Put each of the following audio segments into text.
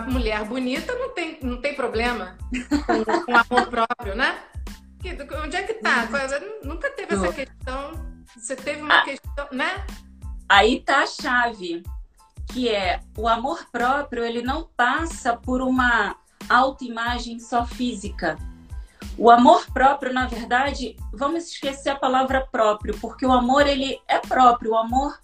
uma mulher bonita não tem, não tem problema com, com amor próprio, né? Que, onde é que tá? Uhum. Nunca teve essa questão. Você teve uma ah, questão, né? Aí tá a chave, que é o amor próprio, ele não passa por uma autoimagem só física. O amor próprio, na verdade, vamos esquecer a palavra próprio, porque o amor ele é próprio, o amor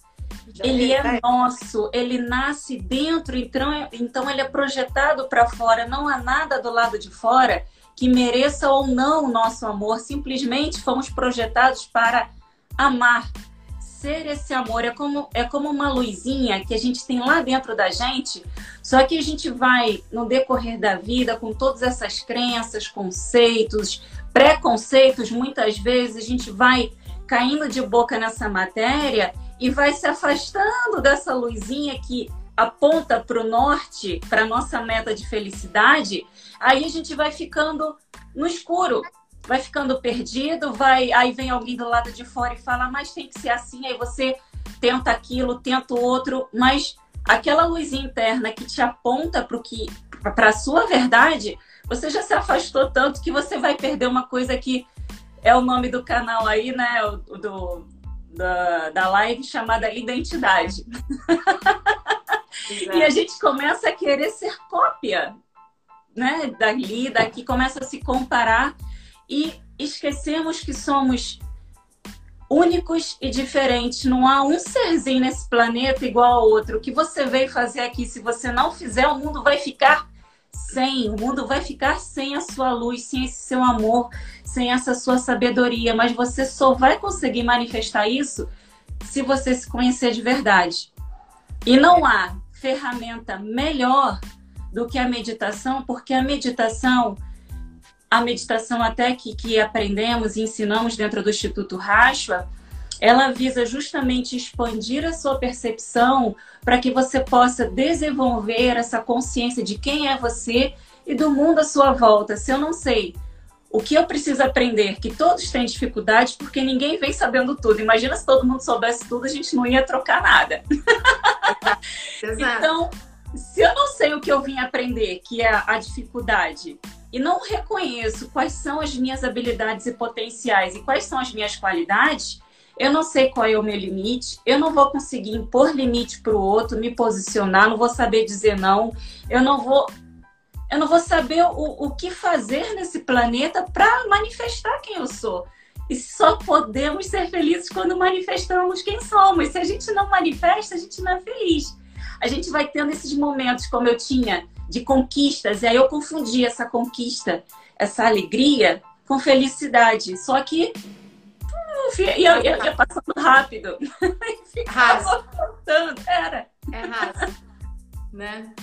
ele é nosso, ele nasce dentro, então, então ele é projetado para fora. Não há nada do lado de fora que mereça ou não o nosso amor. Simplesmente fomos projetados para amar, ser esse amor. É como, é como uma luzinha que a gente tem lá dentro da gente, só que a gente vai, no decorrer da vida, com todas essas crenças, conceitos, preconceitos, muitas vezes a gente vai caindo de boca nessa matéria e vai se afastando dessa luzinha que aponta para o norte, para nossa meta de felicidade, aí a gente vai ficando no escuro, vai ficando perdido, vai, aí vem alguém do lado de fora e fala, mas tem que ser assim, aí você tenta aquilo, tenta o outro, mas aquela luz interna que te aponta para que para a sua verdade, você já se afastou tanto que você vai perder uma coisa que é o nome do canal aí, né? Do, da, da live chamada Identidade. e a gente começa a querer ser cópia, né? Dali, daqui, começa a se comparar e esquecemos que somos únicos e diferentes. Não há um serzinho nesse planeta igual ao outro. O que você veio fazer aqui, se você não fizer, o mundo vai ficar sem. O mundo vai ficar sem a sua luz, sem esse seu amor, sem essa sua sabedoria. Mas você só vai conseguir manifestar isso se você se conhecer de verdade. E não há ferramenta melhor do que a meditação, porque a meditação, a meditação até que, que aprendemos e ensinamos dentro do Instituto Rashwa, ela visa justamente expandir a sua percepção para que você possa desenvolver essa consciência de quem é você e do mundo à sua volta. Se eu não sei o que eu preciso aprender, que todos têm dificuldades, porque ninguém vem sabendo tudo. Imagina se todo mundo soubesse tudo, a gente não ia trocar nada. Exato. Então, se eu não sei o que eu vim aprender, que é a dificuldade, e não reconheço quais são as minhas habilidades e potenciais e quais são as minhas qualidades, eu não sei qual é o meu limite, eu não vou conseguir impor limite para o outro, me posicionar, não vou saber dizer não, eu não vou eu não vou saber o, o que fazer nesse planeta para manifestar quem eu sou. E só podemos ser felizes quando manifestamos quem somos. Se a gente não manifesta, a gente não é feliz. A gente vai tendo esses momentos, como eu tinha, de conquistas, e aí eu confundi essa conquista, essa alegria, com felicidade. Só que ia, ia, ia passando rápido. Ficava. Era. É raso. né?